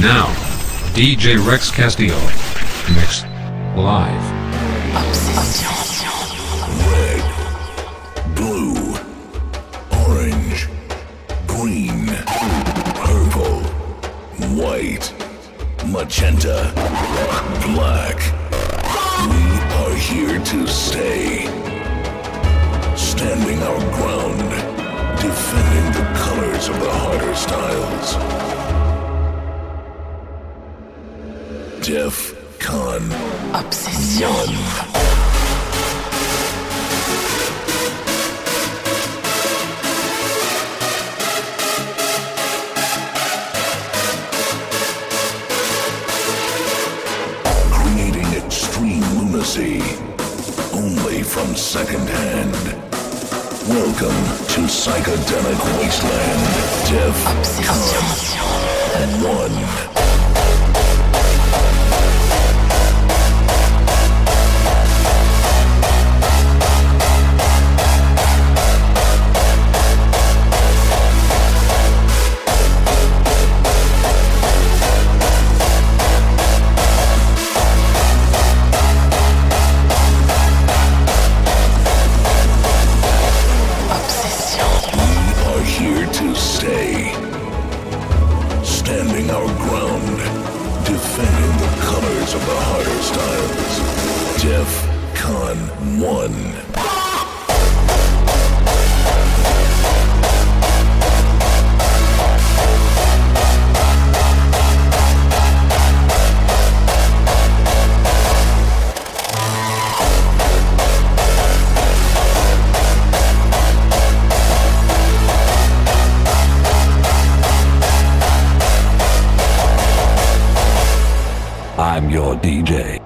Now, DJ Rex Castillo. Mix. Live. Red. Blue. Orange. Green. Purple. White. Magenta. Black. We are here to stay. Standing our ground. Defending the colors of the harder styles. Jeff Kahn. Obsession. Creating extreme lunacy only from secondhand. Welcome to Psychedelic Wasteland, Jeff Obsession. Kahn. One. DJ.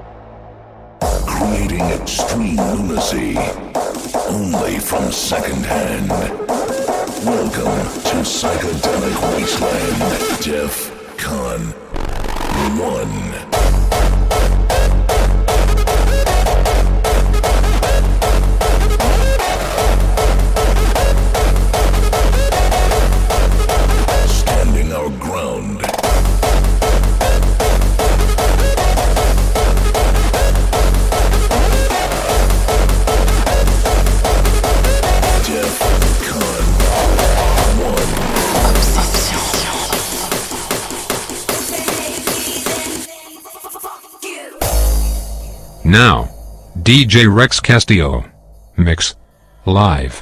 DJ Rex Castillo. Mix. Live.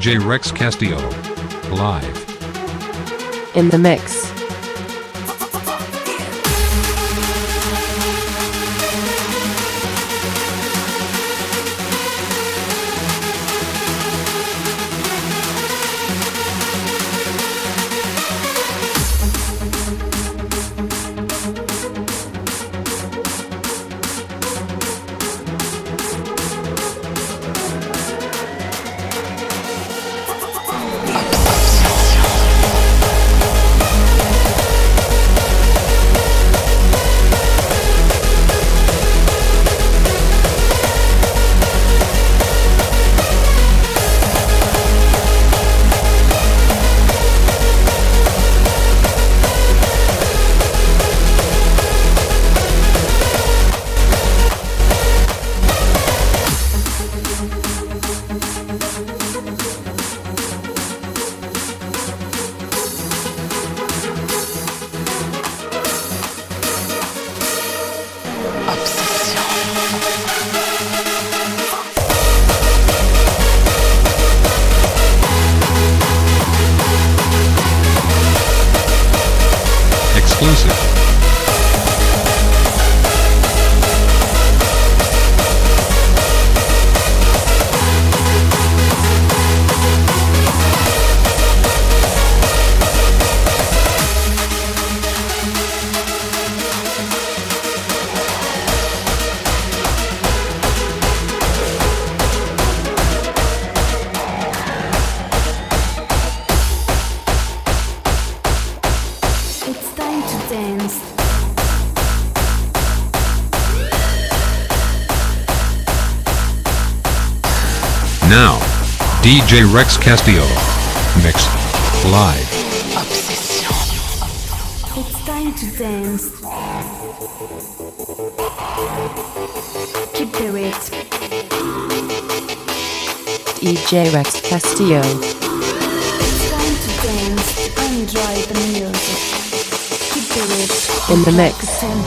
DJ Rex Castillo. Live. In the mix. Now, DJ Rex Castillo. Mix. Live. Obsession. It's time to dance. Keep the rhythm. DJ Rex Castillo. It's time to dance. Enjoy the music. Keep the rhythm. In the mix.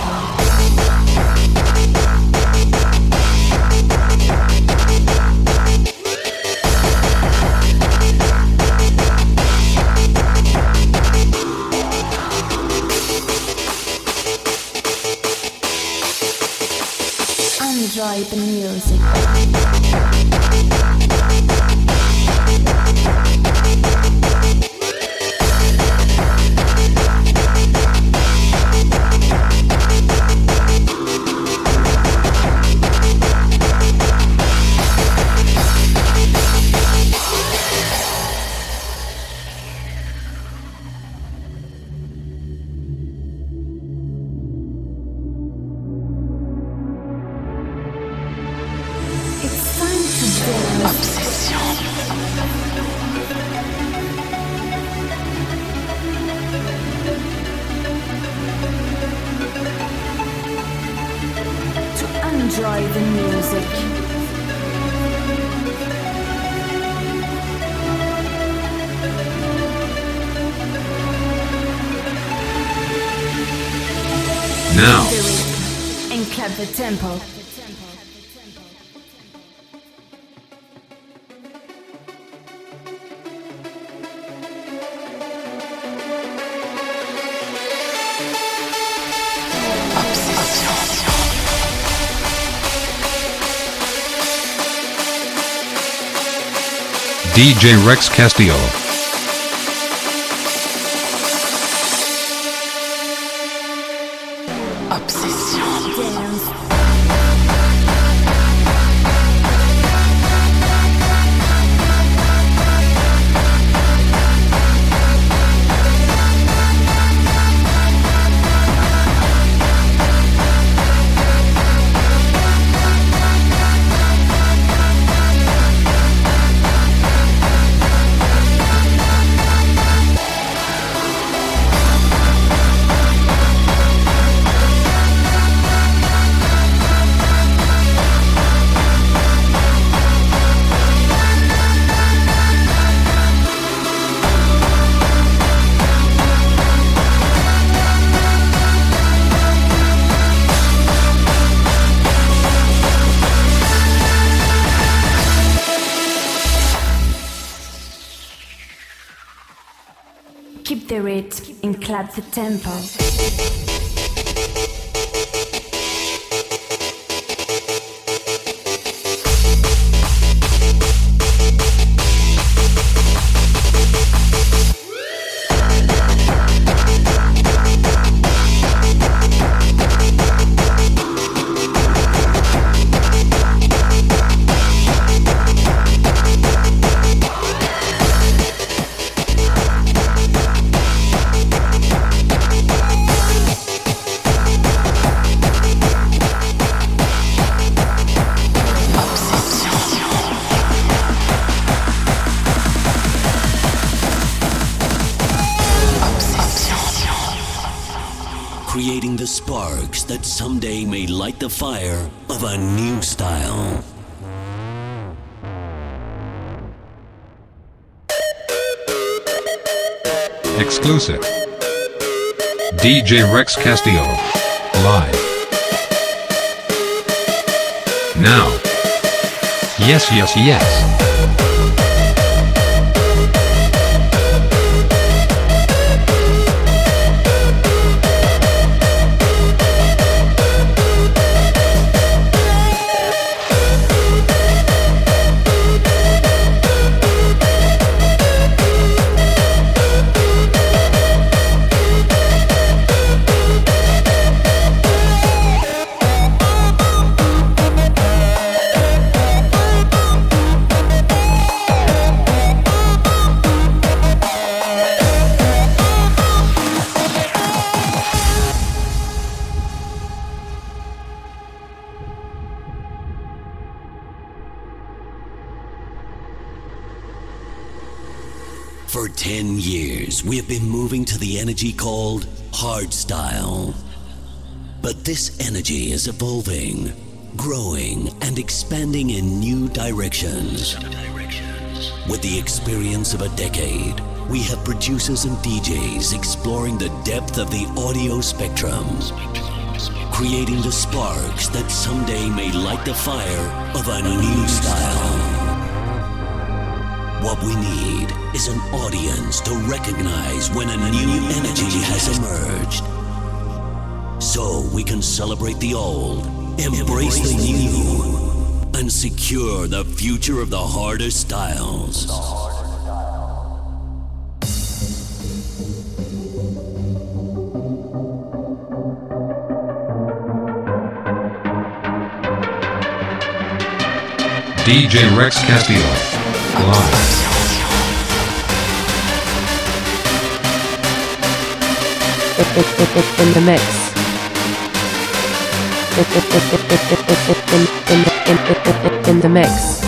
DJ Rex Castillo. Clap the tempo. That someday may light the fire of a new style. Exclusive. DJ Rex Castillo. Live. Now. Yes, yes, yes. Energy is evolving, growing, and expanding in new directions. With the experience of a decade, we have producers and DJs exploring the depth of the audio spectrum, creating the sparks that someday may light the fire of a new style. What we need is an audience to recognize when a new energy has emerged. So we can celebrate the old, embrace the new, and secure the future of the harder styles. DJ Rex Castillo. Live. in the mix. In the mix.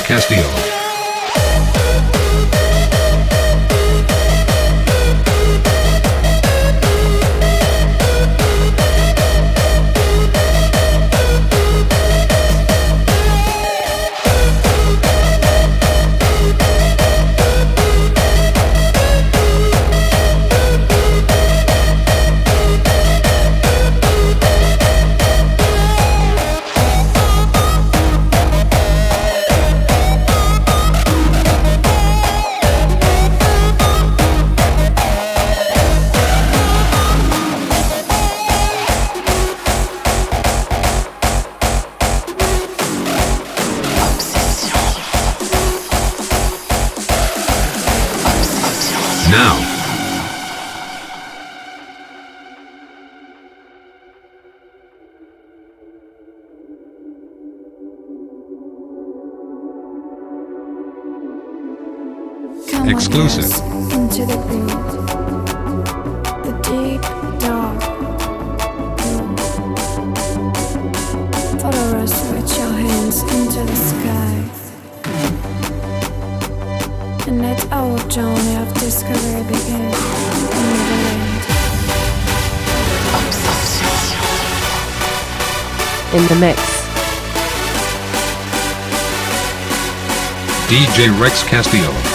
Castillo. Exclusive. Into the beat. The deep, dark blue. Follow us with your hands into the sky. And let our journey of discovery begin. in Neverland. Obsession. In the mix. DJ Rex Castillo.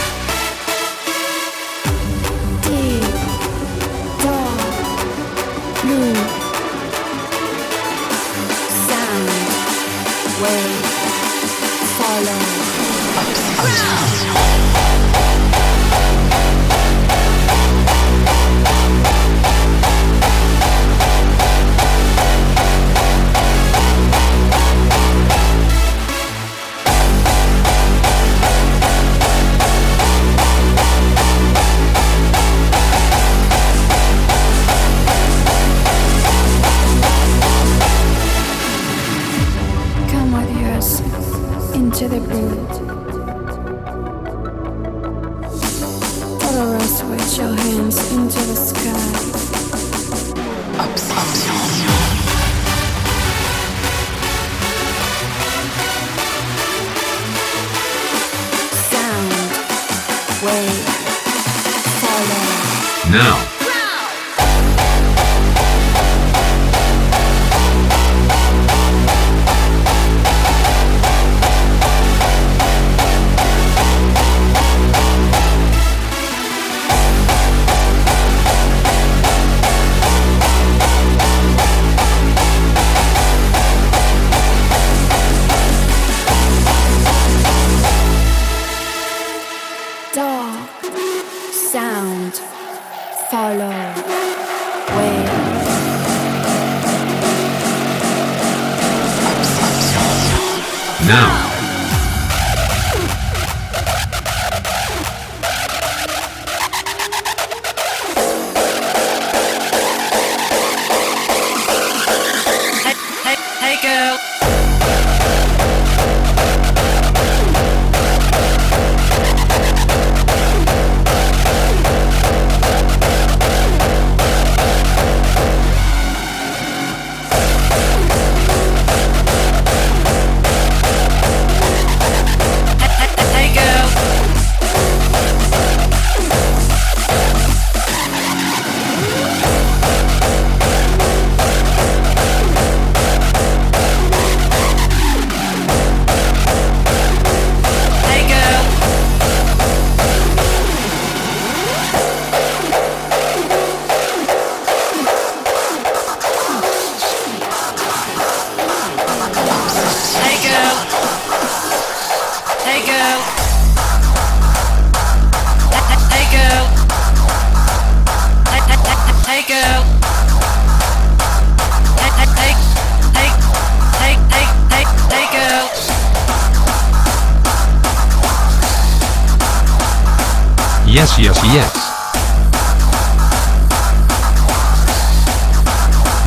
Yes, yes.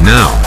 Now,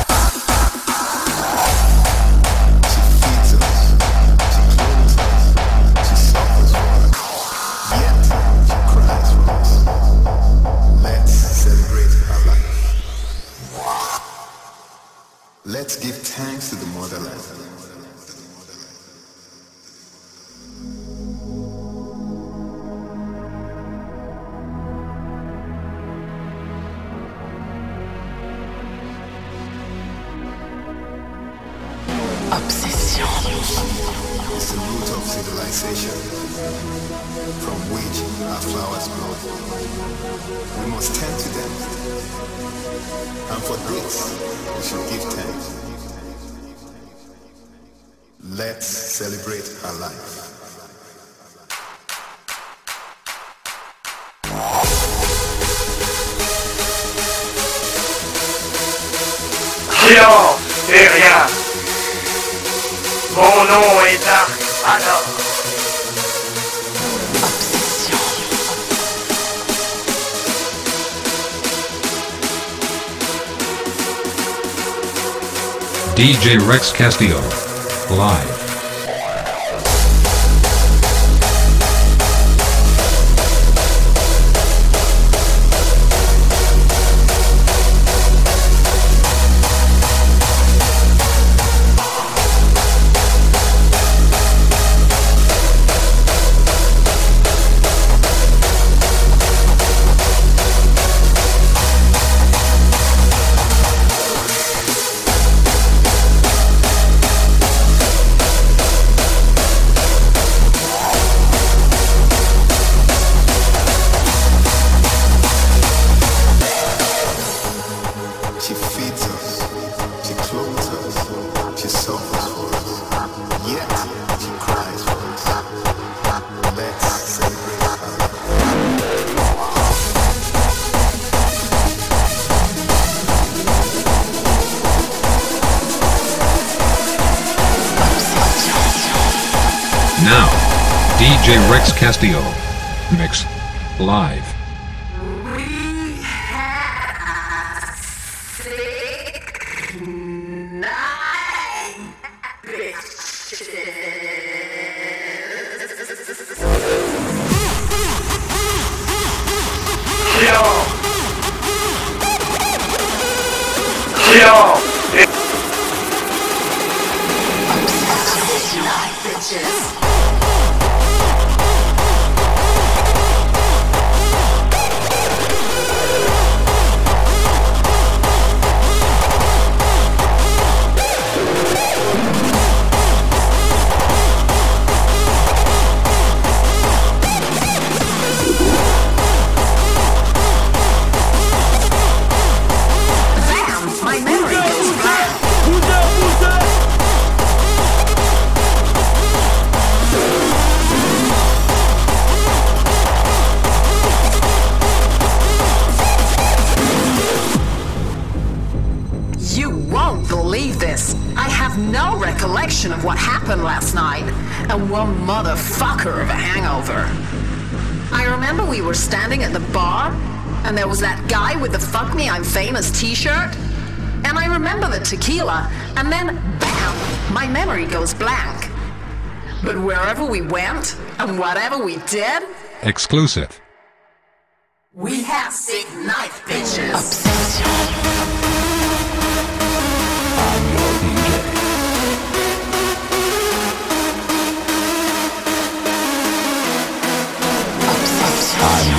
Rex Castillo. Live. Rex happened last night, and one motherfucker of a hangover. I remember we were standing at the bar, and there was that guy with the Fuck Me I'm Famous t shirt. And I remember the tequila, and then bam, my memory goes blank. But wherever we went, and whatever we did, Exclusive. we have sick night, bitches. Obsession.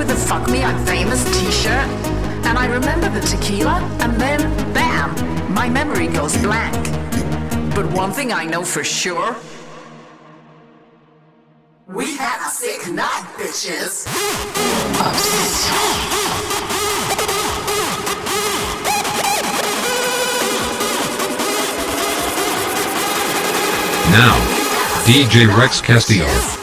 with the Fuck Me I'm Famous t shirt. And I remember the tequila, and then bam, my memory goes blank. But one thing I know for sure we had a sick night, bitches. Now, DJ Rex Castillo.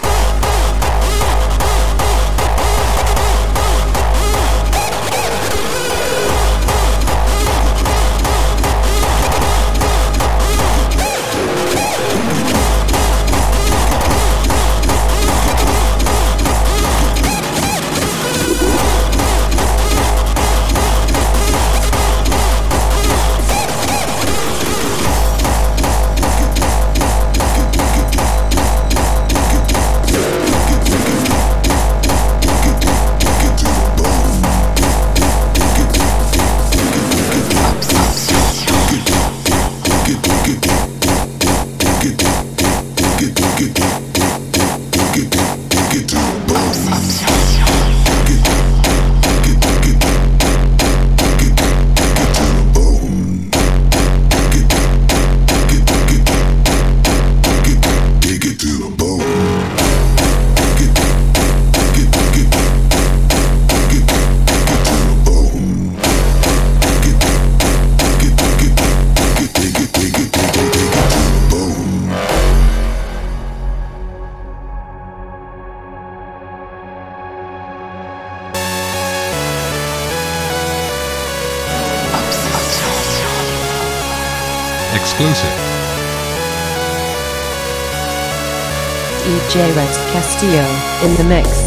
Exclusive. DJ Rex Castillo in the mix.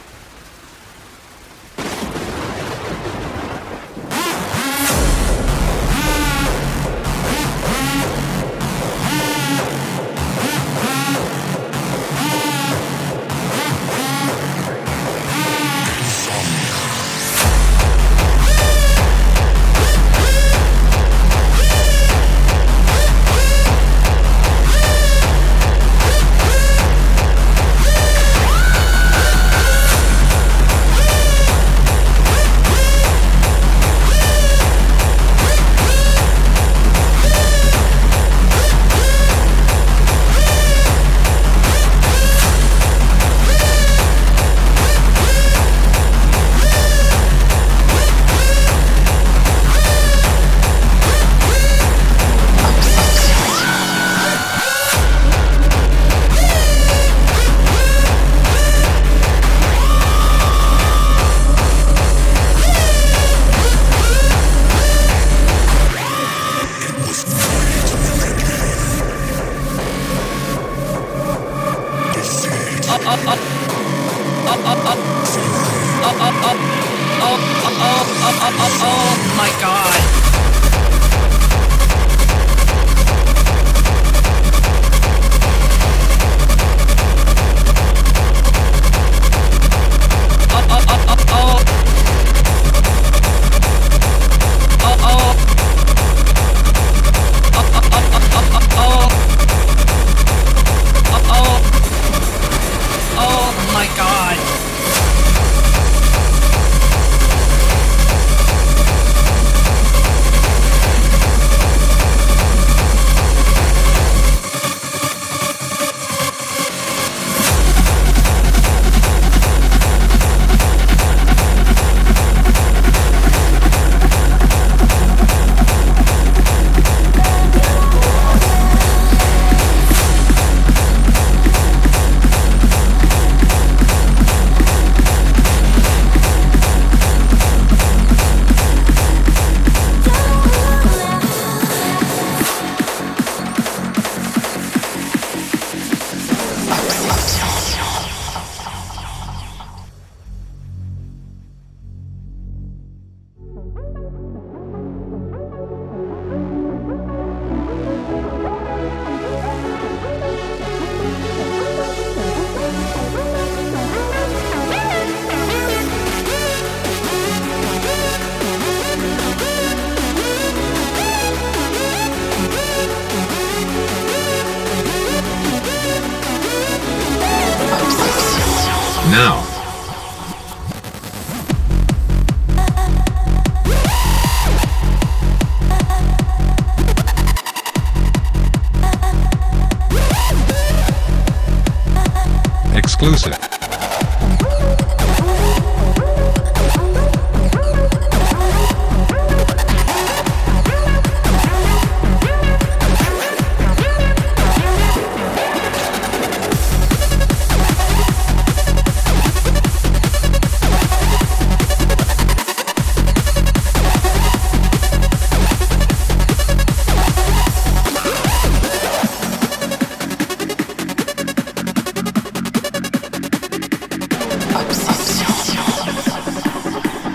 Exclusive.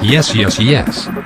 Yes, yes, yes.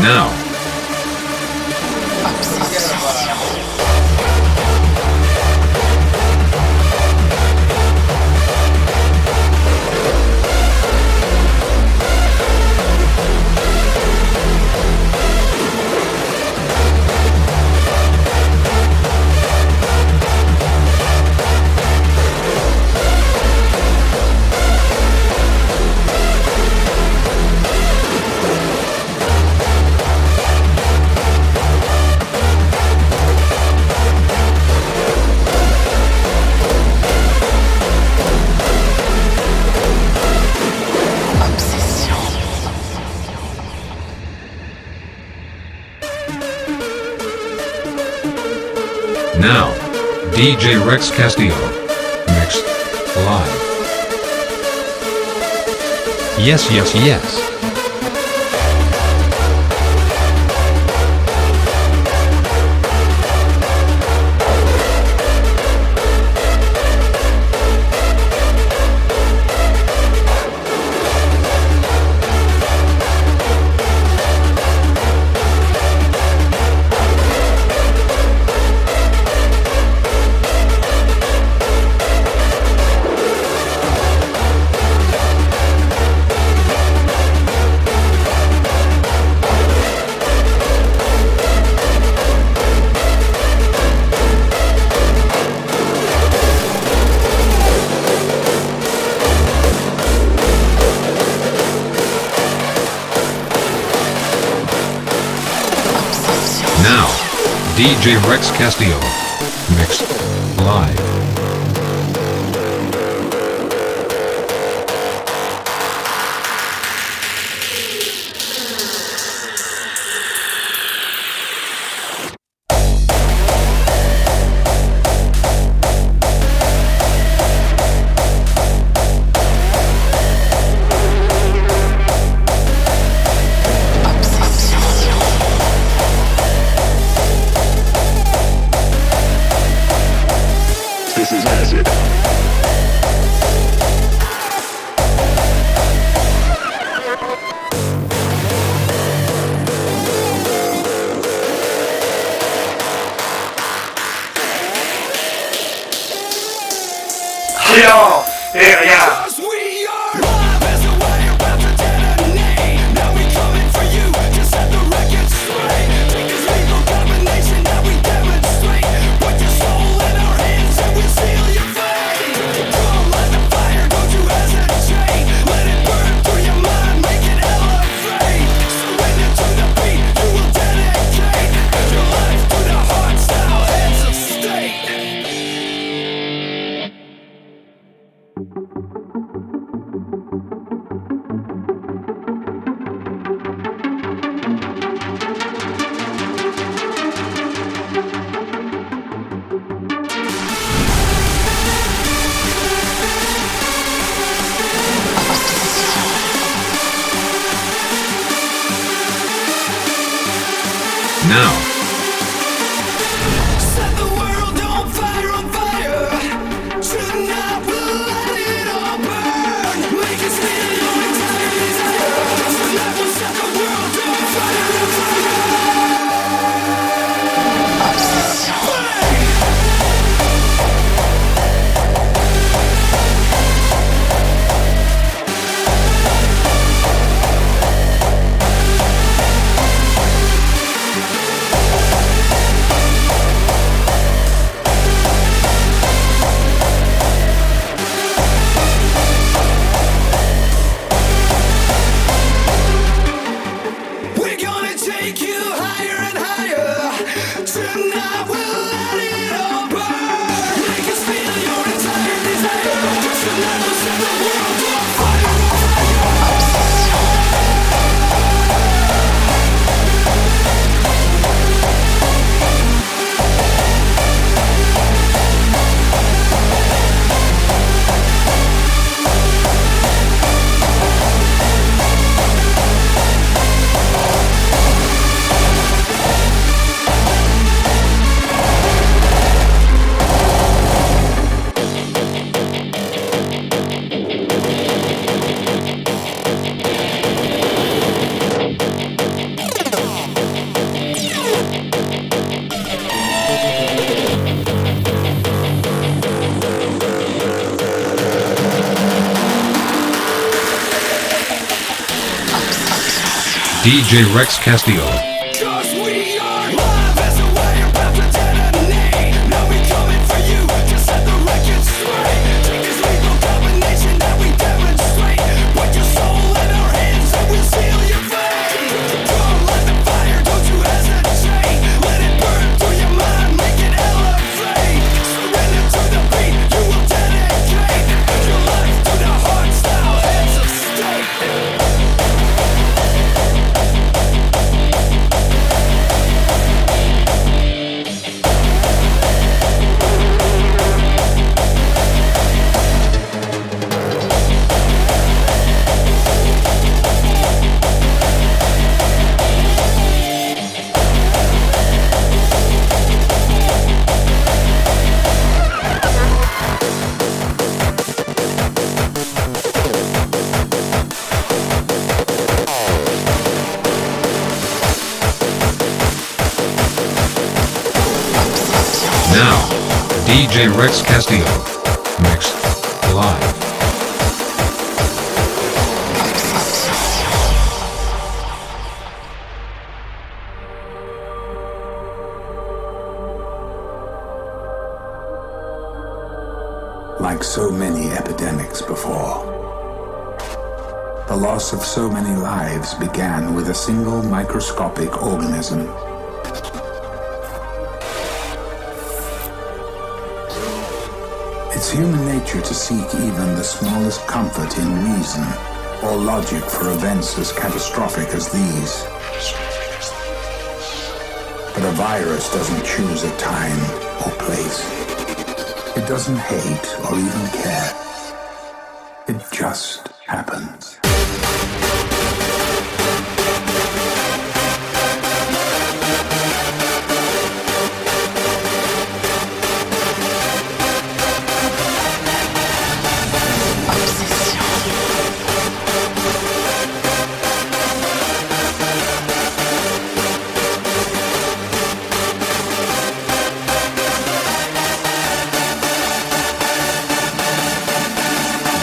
now. DJ Rex Castillo. Mixed live. Yes, yes, yes. DJ Rex Castillo. Mixed. Live. now. DJ Rex Castillo. to seek even the smallest comfort in reason or logic for events as catastrophic as these. But a virus doesn't choose a time or place. It doesn't hate or even care. It just happens.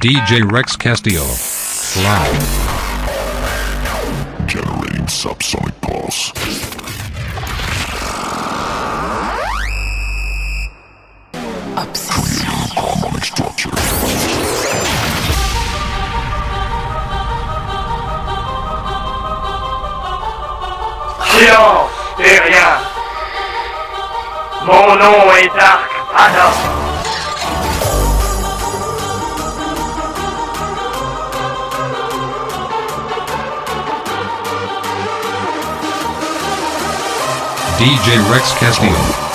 DJ Rex Castillo. DJ Rex Castillo.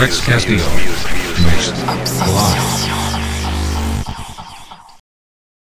Rex Castillo